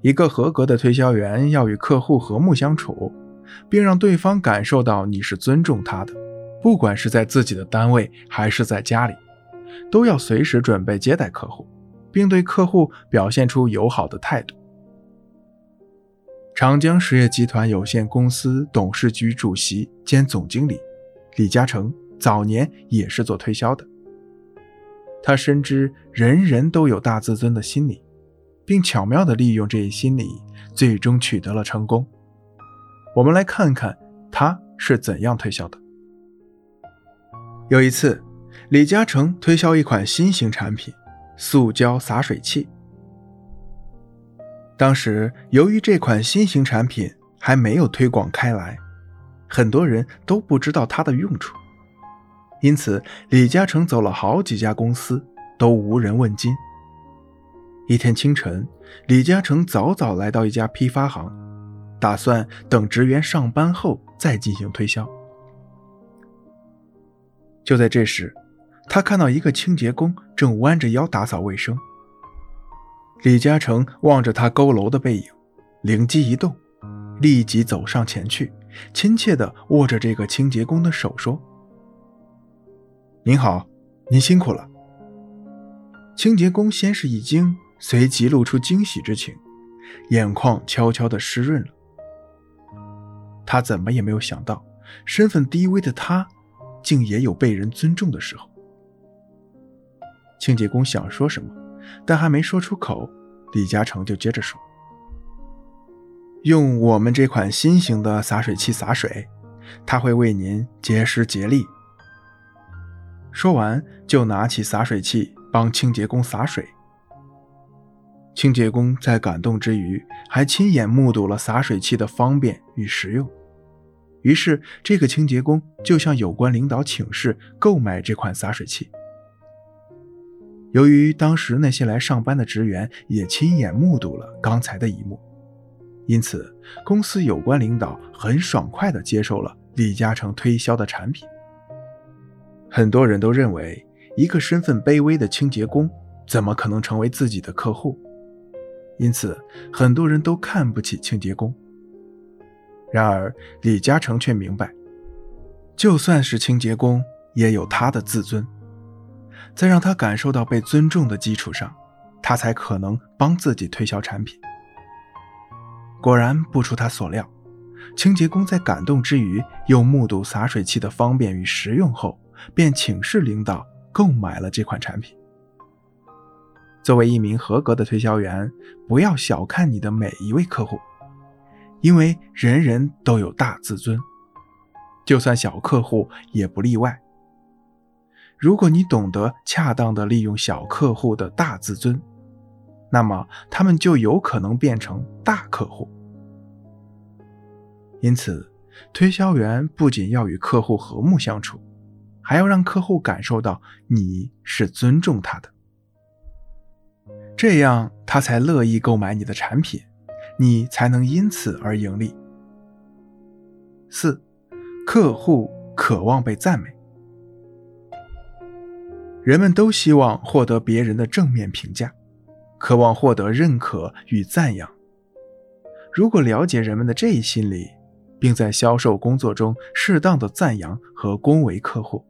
一个合格的推销员要与客户和睦相处，并让对方感受到你是尊重他的，不管是在自己的单位还是在家里，都要随时准备接待客户，并对客户表现出友好的态度。长江实业集团有限公司董事局主席兼总经理李嘉诚早年也是做推销的，他深知人人都有大自尊的心理。并巧妙地利用这一心理，最终取得了成功。我们来看看他是怎样推销的。有一次，李嘉诚推销一款新型产品——塑胶洒水器。当时，由于这款新型产品还没有推广开来，很多人都不知道它的用处，因此李嘉诚走了好几家公司，都无人问津。一天清晨，李嘉诚早早来到一家批发行，打算等职员上班后再进行推销。就在这时，他看到一个清洁工正弯着腰打扫卫生。李嘉诚望着他佝偻的背影，灵机一动，立即走上前去，亲切地握着这个清洁工的手说：“您好，您辛苦了。”清洁工先是一惊。随即露出惊喜之情，眼眶悄悄地湿润了。他怎么也没有想到，身份低微的他，竟也有被人尊重的时候。清洁工想说什么，但还没说出口，李嘉诚就接着说：“用我们这款新型的洒水器洒水，它会为您节时节力。”说完，就拿起洒水器帮清洁工洒水。清洁工在感动之余，还亲眼目睹了洒水器的方便与实用。于是，这个清洁工就向有关领导请示购买这款洒水器。由于当时那些来上班的职员也亲眼目睹了刚才的一幕，因此公司有关领导很爽快地接受了李嘉诚推销的产品。很多人都认为，一个身份卑微的清洁工怎么可能成为自己的客户？因此，很多人都看不起清洁工。然而，李嘉诚却明白，就算是清洁工，也有他的自尊。在让他感受到被尊重的基础上，他才可能帮自己推销产品。果然，不出他所料，清洁工在感动之余，又目睹洒水器的方便与实用后，便请示领导购买了这款产品。作为一名合格的推销员，不要小看你的每一位客户，因为人人都有大自尊，就算小客户也不例外。如果你懂得恰当的利用小客户的大自尊，那么他们就有可能变成大客户。因此，推销员不仅要与客户和睦相处，还要让客户感受到你是尊重他的。这样，他才乐意购买你的产品，你才能因此而盈利。四，客户渴望被赞美，人们都希望获得别人的正面评价，渴望获得认可与赞扬。如果了解人们的这一心理，并在销售工作中适当的赞扬和恭维客户，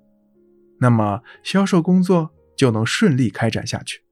那么销售工作就能顺利开展下去。